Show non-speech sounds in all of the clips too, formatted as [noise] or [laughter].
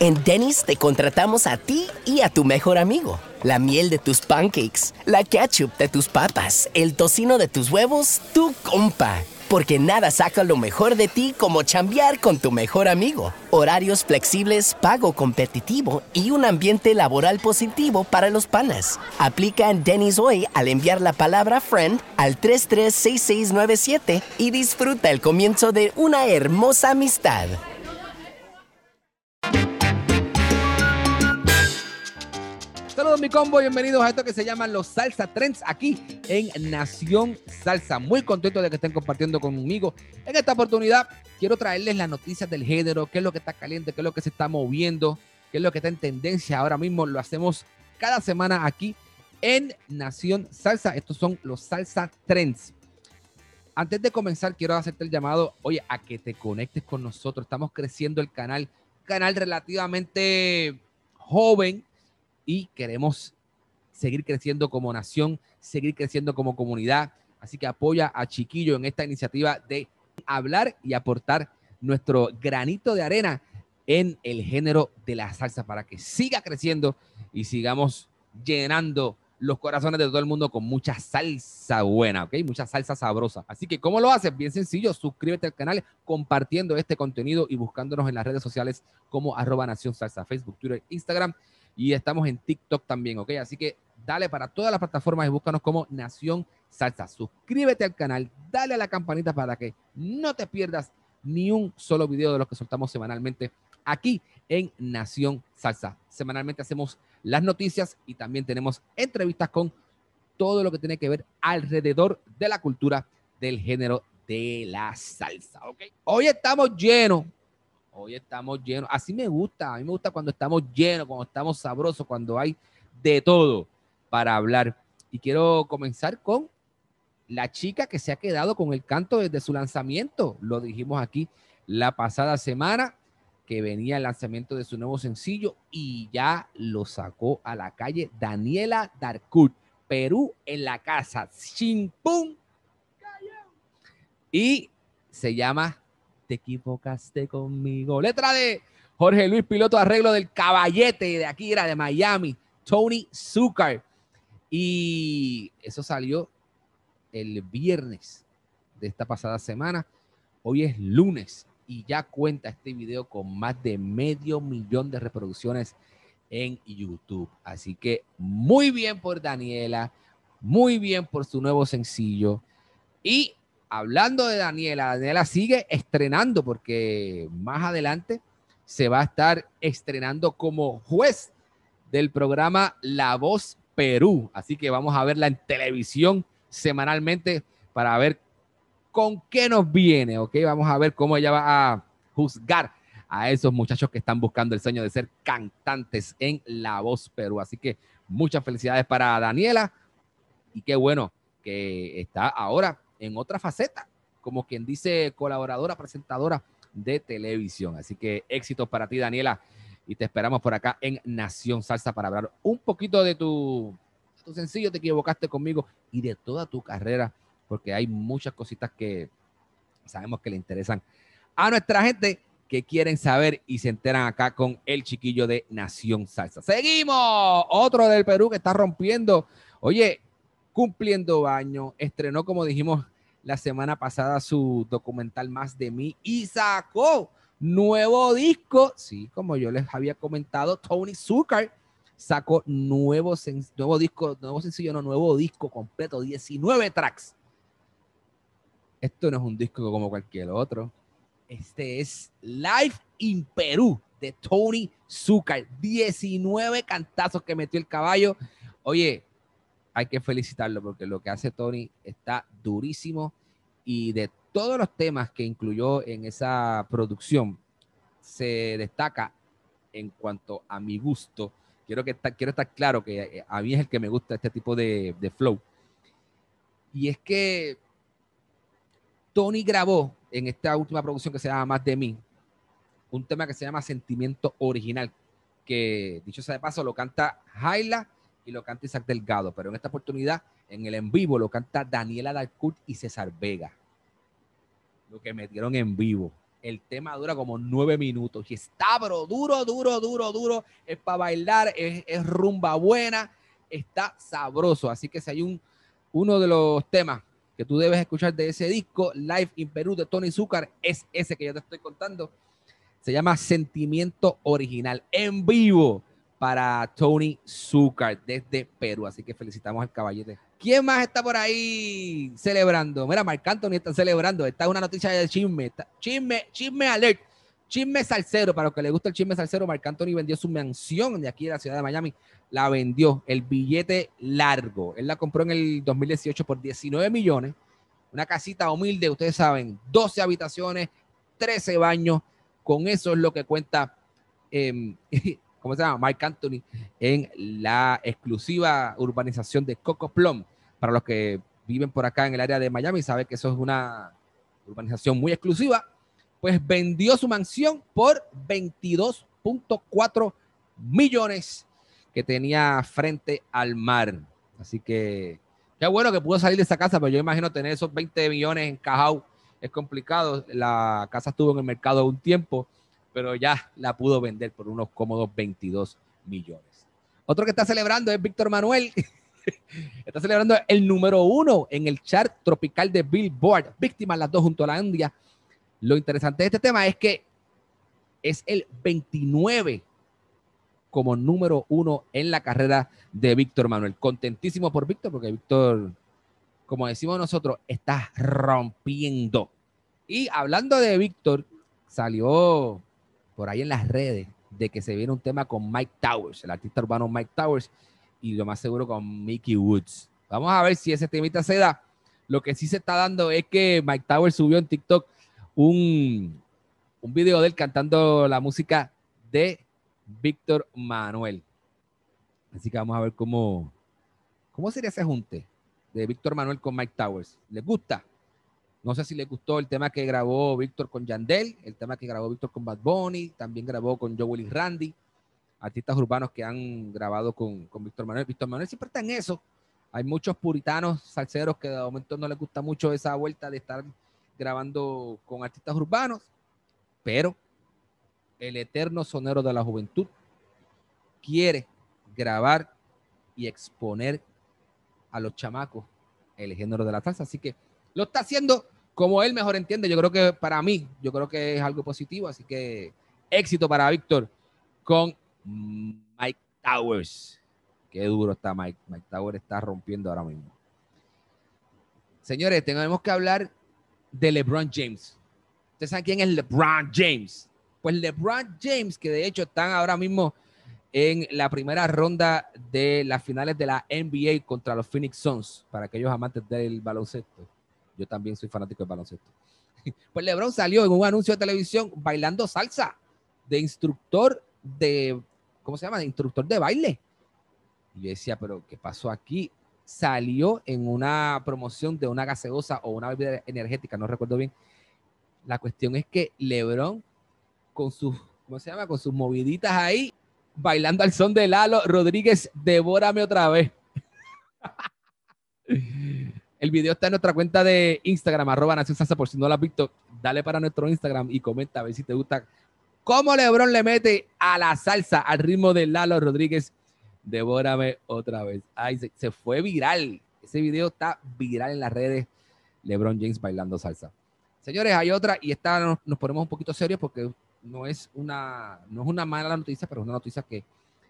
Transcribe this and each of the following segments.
En Denny's te contratamos a ti y a tu mejor amigo. La miel de tus pancakes, la ketchup de tus papas, el tocino de tus huevos, tu compa. Porque nada saca lo mejor de ti como chambear con tu mejor amigo. Horarios flexibles, pago competitivo y un ambiente laboral positivo para los panas. Aplica en Denny's hoy al enviar la palabra friend al 336697 y disfruta el comienzo de una hermosa amistad. Saludos mi combo, bienvenidos a esto que se llama los Salsa Trends aquí en Nación Salsa. Muy contento de que estén compartiendo conmigo. En esta oportunidad quiero traerles las noticias del género, qué es lo que está caliente, qué es lo que se está moviendo, qué es lo que está en tendencia ahora mismo. Lo hacemos cada semana aquí en Nación Salsa. Estos son los Salsa Trends. Antes de comenzar, quiero hacerte el llamado, oye, a que te conectes con nosotros. Estamos creciendo el canal, canal relativamente joven y queremos seguir creciendo como nación, seguir creciendo como comunidad. Así que apoya a Chiquillo en esta iniciativa de hablar y aportar nuestro granito de arena en el género de la salsa para que siga creciendo y sigamos llenando los corazones de todo el mundo con mucha salsa buena, ¿ok? Mucha salsa sabrosa. Así que, ¿cómo lo haces? Bien sencillo, suscríbete al canal compartiendo este contenido y buscándonos en las redes sociales como arroba Nación Salsa, Facebook, Twitter, Instagram y estamos en TikTok también, ¿ok? Así que dale para todas las plataformas y búscanos como Nación Salsa. Suscríbete al canal, dale a la campanita para que no te pierdas ni un solo video de los que soltamos semanalmente aquí en Nación Salsa. Semanalmente hacemos las noticias y también tenemos entrevistas con todo lo que tiene que ver alrededor de la cultura del género de la salsa, ¿ok? Hoy estamos llenos Hoy estamos llenos. Así me gusta. A mí me gusta cuando estamos llenos, cuando estamos sabrosos, cuando hay de todo para hablar. Y quiero comenzar con la chica que se ha quedado con el canto desde su lanzamiento. Lo dijimos aquí la pasada semana, que venía el lanzamiento de su nuevo sencillo y ya lo sacó a la calle Daniela Darkut. Perú en la casa. Chimpum. Y se llama te equivocaste conmigo. Letra de Jorge Luis Piloto, arreglo del caballete de era de Miami, Tony Zucker. Y eso salió el viernes de esta pasada semana. Hoy es lunes y ya cuenta este video con más de medio millón de reproducciones en YouTube. Así que muy bien por Daniela, muy bien por su nuevo sencillo. Y hablando de Daniela, Daniela sigue estrenando porque más adelante se va a estar estrenando como juez del programa La Voz Perú. Así que vamos a verla en televisión semanalmente para ver con qué nos viene, ¿ok? Vamos a ver cómo ella va a juzgar a esos muchachos que están buscando el sueño de ser cantantes en La Voz Perú. Así que muchas felicidades para Daniela y qué bueno que está ahora en otra faceta, como quien dice colaboradora, presentadora de televisión. Así que éxitos para ti, Daniela, y te esperamos por acá en Nación Salsa para hablar un poquito de tu, tu sencillo, te equivocaste conmigo, y de toda tu carrera, porque hay muchas cositas que sabemos que le interesan a nuestra gente que quieren saber y se enteran acá con el chiquillo de Nación Salsa. Seguimos, otro del Perú que está rompiendo. Oye, cumpliendo baño. Estrenó, como dijimos la semana pasada, su documental Más de mí y sacó nuevo disco. Sí, como yo les había comentado, Tony Zucker sacó nuevo, nuevo disco, nuevo sencillo, no, nuevo disco completo, 19 tracks. Esto no es un disco como cualquier otro. Este es Live in Perú de Tony Zucker. 19 cantazos que metió el caballo. Oye, hay que felicitarlo porque lo que hace Tony está durísimo y de todos los temas que incluyó en esa producción, se destaca en cuanto a mi gusto. Quiero, que quiero estar claro que eh, a mí es el que me gusta este tipo de, de flow. Y es que Tony grabó en esta última producción que se llama Más de mí, un tema que se llama Sentimiento Original, que dicho sea de paso lo canta Jaila y lo canta Isaac Delgado, pero en esta oportunidad en el en vivo lo canta Daniela Dalcourt y César Vega. Lo que metieron en vivo. El tema dura como nueve minutos y está, bro, duro, duro, duro, duro. Es para bailar, es, rumba buena, está sabroso. Así que si hay un, uno de los temas que tú debes escuchar de ese disco, Live in Perú de Tony Zucker, es ese que yo te estoy contando. Se llama Sentimiento Original en vivo para Tony Zucker desde Perú. Así que felicitamos al caballete. ¿Quién más está por ahí celebrando? Mira, Marc Anthony está celebrando. Está una noticia de chisme. chisme, chisme alert. Chisme salsero. Para los que les gusta el chisme salsero, Marc Anthony vendió su mansión de aquí de la ciudad de Miami la vendió, el billete largo. Él la compró en el 2018 por 19 millones. Una casita humilde, ustedes saben, 12 habitaciones, 13 baños. Con eso es lo que cuenta, eh, [laughs] ¿cómo se llama? Mike Anthony en la exclusiva urbanización de Coco Plum. Para los que viven por acá en el área de Miami, saben que eso es una urbanización muy exclusiva. Pues vendió su mansión por 22.4 millones que tenía frente al mar. Así que qué bueno que pudo salir de esa casa, pero yo imagino tener esos 20 millones encajados es complicado. La casa estuvo en el mercado un tiempo, pero ya la pudo vender por unos cómodos 22 millones. Otro que está celebrando es Víctor Manuel. [laughs] está celebrando el número uno en el chart tropical de Billboard. Víctimas las dos junto a la India. Lo interesante de este tema es que es el 29 como número uno en la carrera de Víctor Manuel. Contentísimo por Víctor, porque Víctor, como decimos nosotros, está rompiendo. Y hablando de Víctor, salió por ahí en las redes de que se viene un tema con Mike Towers, el artista urbano Mike Towers, y lo más seguro con Mickey Woods. Vamos a ver si ese temita se da. Lo que sí se está dando es que Mike Towers subió en TikTok un, un video de él cantando la música de Víctor Manuel. Así que vamos a ver cómo, cómo sería ese junte de Víctor Manuel con Mike Towers. ¿Les gusta? No sé si les gustó el tema que grabó Víctor con Yandel, el tema que grabó Víctor con Bad Bunny, también grabó con Joe Willis Randy, artistas urbanos que han grabado con, con Víctor Manuel. Víctor Manuel siempre está en eso. Hay muchos puritanos salseros que de momento no les gusta mucho esa vuelta de estar grabando con artistas urbanos, pero el eterno sonero de la juventud, quiere grabar y exponer a los chamacos el género de la salsa. Así que lo está haciendo como él mejor entiende. Yo creo que para mí, yo creo que es algo positivo. Así que éxito para Víctor con Mike Towers. Qué duro está Mike. Mike Towers está rompiendo ahora mismo. Señores, tenemos que hablar de LeBron James. ¿Ustedes saben quién es LeBron James? Pues LeBron James, que de hecho están ahora mismo en la primera ronda de las finales de la NBA contra los Phoenix Suns, para aquellos amantes del baloncesto. Yo también soy fanático del baloncesto. [laughs] Pues LeBron salió en un anuncio de televisión bailando salsa de instructor de, ¿cómo se llama? De instructor de baile. Y yo decía, pero ¿qué pasó aquí? Salió en una promoción de una gaseosa o una bebida energética, no recuerdo bien. La cuestión es que LeBron con sus, ¿cómo se llama? Con sus moviditas ahí, bailando al son de Lalo Rodríguez, devórame otra vez. [laughs] El video está en nuestra cuenta de Instagram, arroba Nación Salsa, por si no lo has visto, dale para nuestro Instagram y comenta a ver si te gusta cómo Lebron le mete a la salsa al ritmo de Lalo Rodríguez. Devórame otra vez. Ay, se, fue viral. Ese video está viral en las redes. Lebron James bailando salsa. Señores, hay otra y esta nos, nos ponemos un poquito serios porque no es una, no es una mala noticia, pero es una noticia que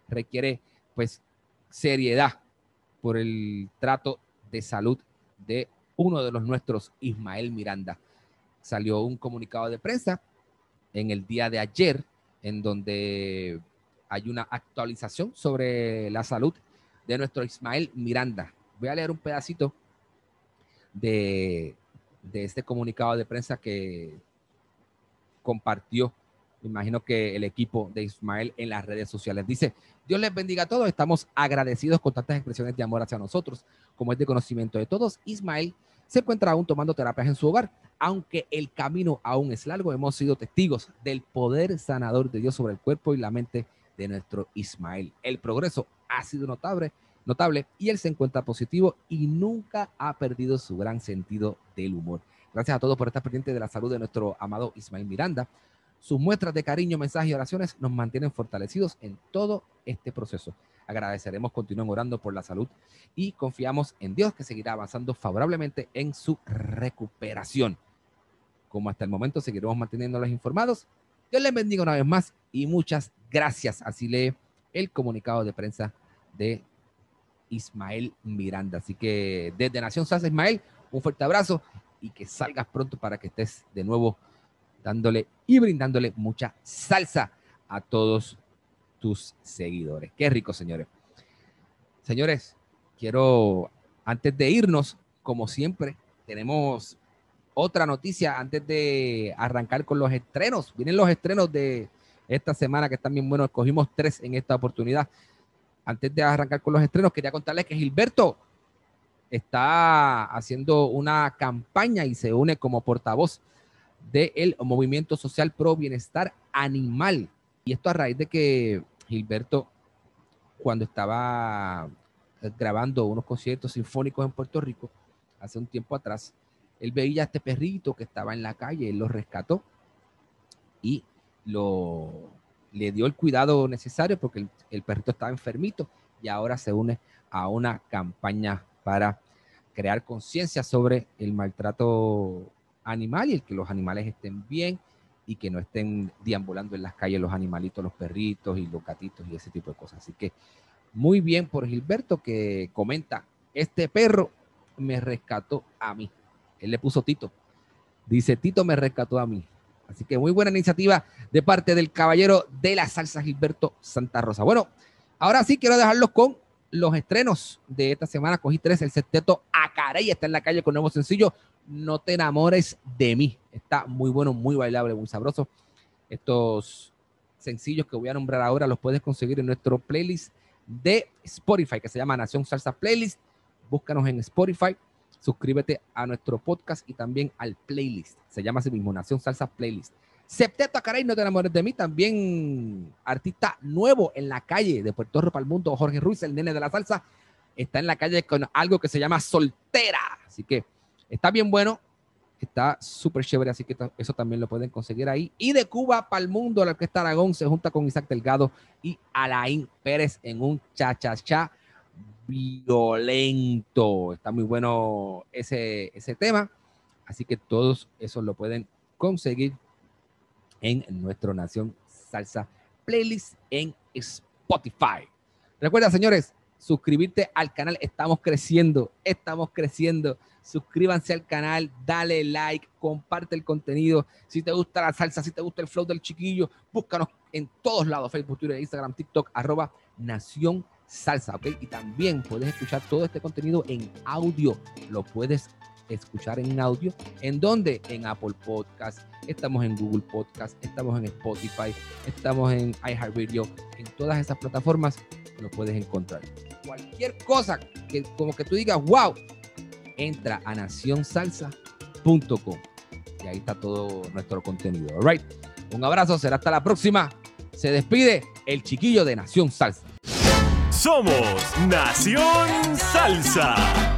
requiere pues seriedad por el trato de salud de uno de los nuestros, Ismael Miranda. Salió un comunicado de prensa en el día de ayer en donde hay una actualización sobre la salud de nuestro Ismael Miranda. Voy a leer un pedacito de, de este comunicado de prensa que compartió Imagino que el equipo de Ismael en las redes sociales dice, Dios les bendiga a todos, estamos agradecidos con tantas expresiones de amor hacia nosotros, como es de conocimiento de todos. Ismael se encuentra aún tomando terapias en su hogar, aunque el camino aún es largo, hemos sido testigos del poder sanador de Dios sobre el cuerpo y la mente de nuestro Ismael. El progreso ha sido notable, notable y él se encuentra positivo y nunca ha perdido su gran sentido del humor. Gracias a todos por estar pendientes de la salud de nuestro amado Ismael Miranda. Sus muestras de cariño, mensajes y oraciones nos mantienen fortalecidos en todo este proceso. Agradeceremos, continúen orando por la salud y confiamos en Dios que seguirá avanzando favorablemente en su recuperación. Como hasta el momento seguiremos manteniéndolos informados. Dios les bendiga una vez más y muchas gracias. Así lee el comunicado de prensa de Ismael Miranda. Así que desde Nación Salsa, Ismael, un fuerte abrazo y que salgas pronto para que estés de nuevo dándole y brindándole mucha salsa a todos tus seguidores. Qué rico, señores. Señores, quiero, antes de irnos, como siempre, tenemos otra noticia antes de arrancar con los estrenos. Vienen los estrenos de esta semana que están bien buenos. Escogimos tres en esta oportunidad. Antes de arrancar con los estrenos, quería contarles que Gilberto está haciendo una campaña y se une como portavoz del movimiento social pro bienestar animal. Y esto a raíz de que Gilberto, cuando estaba grabando unos conciertos sinfónicos en Puerto Rico, hace un tiempo atrás, él veía a este perrito que estaba en la calle, él lo rescató y lo, le dio el cuidado necesario porque el, el perrito estaba enfermito y ahora se une a una campaña para crear conciencia sobre el maltrato animal y el que los animales estén bien y que no estén deambulando en las calles los animalitos, los perritos y los gatitos y ese tipo de cosas. Así que muy bien por Gilberto que comenta, este perro me rescató a mí. Él le puso Tito. Dice, Tito me rescató a mí. Así que muy buena iniciativa de parte del caballero de la salsa Gilberto Santa Rosa. Bueno, ahora sí quiero dejarlos con los estrenos de esta semana. Cogí tres, el sexteto Acarey está en la calle con nuevo sencillo No te enamores de mí. Está muy bueno, muy bailable, muy sabroso. Estos sencillos que voy a nombrar ahora los puedes conseguir en nuestro playlist de Spotify que se llama Nación Salsa Playlist. Búscanos en Spotify suscríbete a nuestro podcast y también al playlist. Se llama así mismo, Nación Salsa Playlist. Septeto Caray, no te enamores de mí, también artista nuevo en la calle de Puerto Rico el mundo, Jorge Ruiz, el nene de la salsa, está en la calle con algo que se llama Soltera. Así que está bien bueno, está súper chévere, así que eso también lo pueden conseguir ahí. Y de Cuba para el mundo, la orquesta Aragón se junta con Isaac Delgado y Alain Pérez en un cha-cha-cha violento. Está muy bueno ese, ese tema. Así que todos esos lo pueden conseguir en nuestro Nación Salsa Playlist en Spotify. Recuerda, señores, suscribirte al canal. Estamos creciendo, estamos creciendo. Suscríbanse al canal, dale like, comparte el contenido. Si te gusta la salsa, si te gusta el flow del chiquillo, búscanos en todos lados, Facebook, Twitter, Instagram, TikTok, arroba Nación Salsa, ¿ok? Y también puedes escuchar todo este contenido en audio. Lo puedes escuchar en audio. ¿En dónde? En Apple Podcast, estamos en Google Podcast, estamos en Spotify, estamos en iHeartRadio. En todas esas plataformas lo puedes encontrar. Cualquier cosa que como que tú digas, wow, entra a nacionsalsa.com. Y ahí está todo nuestro contenido. All right. Un abrazo, será hasta la próxima. Se despide el chiquillo de Nación Salsa. Somos Nación Salsa.